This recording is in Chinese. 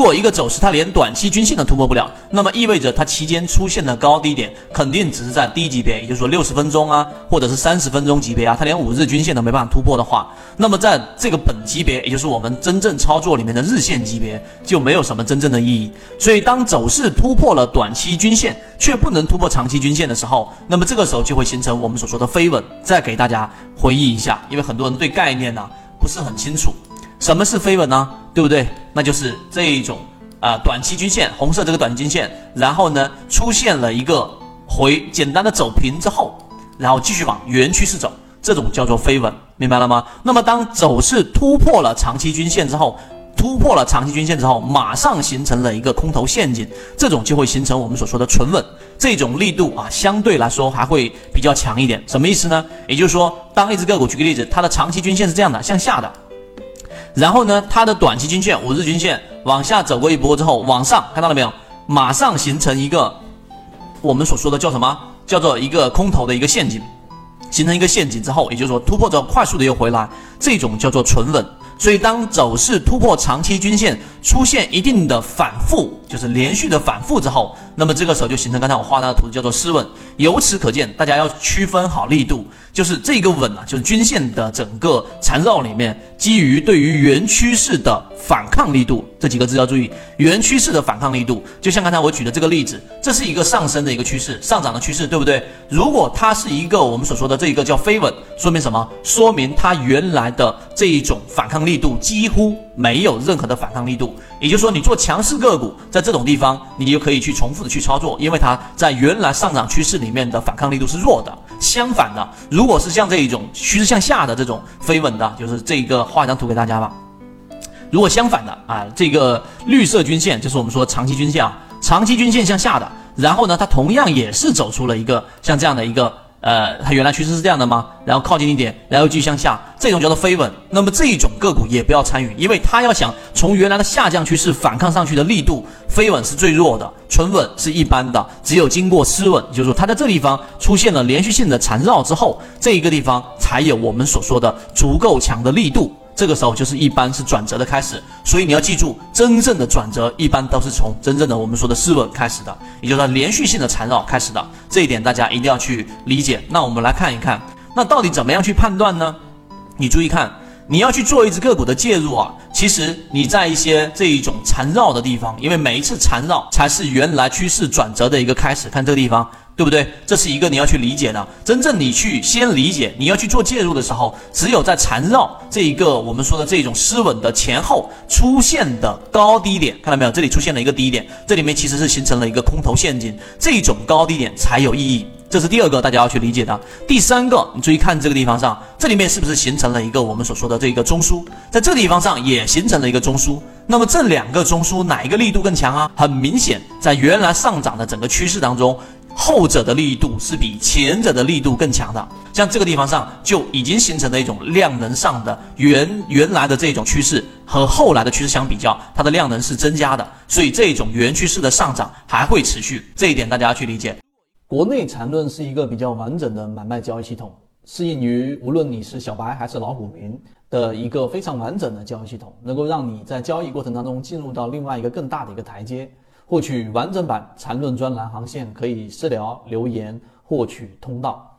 如果一个走势它连短期均线都突破不了，那么意味着它期间出现的高低点肯定只是在低级别，也就是说六十分钟啊，或者是三十分钟级别啊，它连五日均线都没办法突破的话，那么在这个本级别，也就是我们真正操作里面的日线级别，就没有什么真正的意义。所以当走势突破了短期均线，却不能突破长期均线的时候，那么这个时候就会形成我们所说的飞稳。再给大家回忆一下，因为很多人对概念呢不是很清楚。什么是飞稳呢？对不对？那就是这一种啊，短期均线，红色这个短期均线，然后呢出现了一个回简单的走平之后，然后继续往原趋势走，这种叫做飞稳，明白了吗？那么当走势突破了长期均线之后，突破了长期均线之后，马上形成了一个空头陷阱，这种就会形成我们所说的纯稳，这种力度啊相对来说还会比较强一点。什么意思呢？也就是说，当一只个股，举个例子，它的长期均线是这样的，向下的。然后呢，它的短期均线、五日均线往下走过一波之后，往上看到了没有？马上形成一个我们所说的叫什么？叫做一个空头的一个陷阱，形成一个陷阱之后，也就是说突破之后快速的又回来，这种叫做纯稳。所以当走势突破长期均线，出现一定的反复，就是连续的反复之后，那么这个时候就形成刚才我画那个图，叫做失稳。由此可见，大家要区分好力度。就是这个稳啊，就是均线的整个缠绕里面，基于对于原趋势的反抗力度，这几个字要注意。原趋势的反抗力度，就像刚才我举的这个例子，这是一个上升的一个趋势，上涨的趋势，对不对？如果它是一个我们所说的这一个叫飞稳，说明什么？说明它原来的这一种反抗力度几乎没有任何的反抗力度。也就是说，你做强势个股，在这种地方，你就可以去重复的去操作，因为它在原来上涨趋势里面的反抗力度是弱的。相反的，如果是像这一种趋势向下的这种飞稳的，就是这一个画一张图给大家吧。如果相反的啊，这个绿色均线就是我们说长期均线啊，长期均线向下的，然后呢，它同样也是走出了一个像这样的一个。呃，它原来趋势是这样的吗？然后靠近一点，然后继续向下，这种叫做飞稳。那么这一种个股也不要参与，因为它要想从原来的下降趋势反抗上去的力度，飞稳是最弱的，纯稳是一般的。只有经过失稳，就是说它在这地方出现了连续性的缠绕之后，这一个地方才有我们所说的足够强的力度。这个时候就是一般是转折的开始，所以你要记住，真正的转折一般都是从真正的我们说的失稳开始的，也就是连续性的缠绕开始的，这一点大家一定要去理解。那我们来看一看，那到底怎么样去判断呢？你注意看，你要去做一只个股的介入啊，其实你在一些这一种缠绕的地方，因为每一次缠绕才是原来趋势转折的一个开始，看这个地方。对不对？这是一个你要去理解的。真正你去先理解，你要去做介入的时候，只有在缠绕这一个我们说的这种失稳的前后出现的高低点，看到没有？这里出现了一个低点，这里面其实是形成了一个空头陷阱，这种高低点才有意义。这是第二个大家要去理解的。第三个，你注意看这个地方上，这里面是不是形成了一个我们所说的这个中枢？在这个地方上也形成了一个中枢。那么这两个中枢哪一个力度更强啊？很明显，在原来上涨的整个趋势当中。后者的力度是比前者的力度更强的，像这个地方上就已经形成了一种量能上的原原来的这种趋势和后来的趋势相比较，它的量能是增加的，所以这种原趋势的上涨还会持续，这一点大家要去理解。国内缠论是一个比较完整的买卖交易系统，适应于无论你是小白还是老股民的一个非常完整的交易系统，能够让你在交易过程当中进入到另外一个更大的一个台阶。获取完整版缠论专栏航线，可以私聊留言获取通道。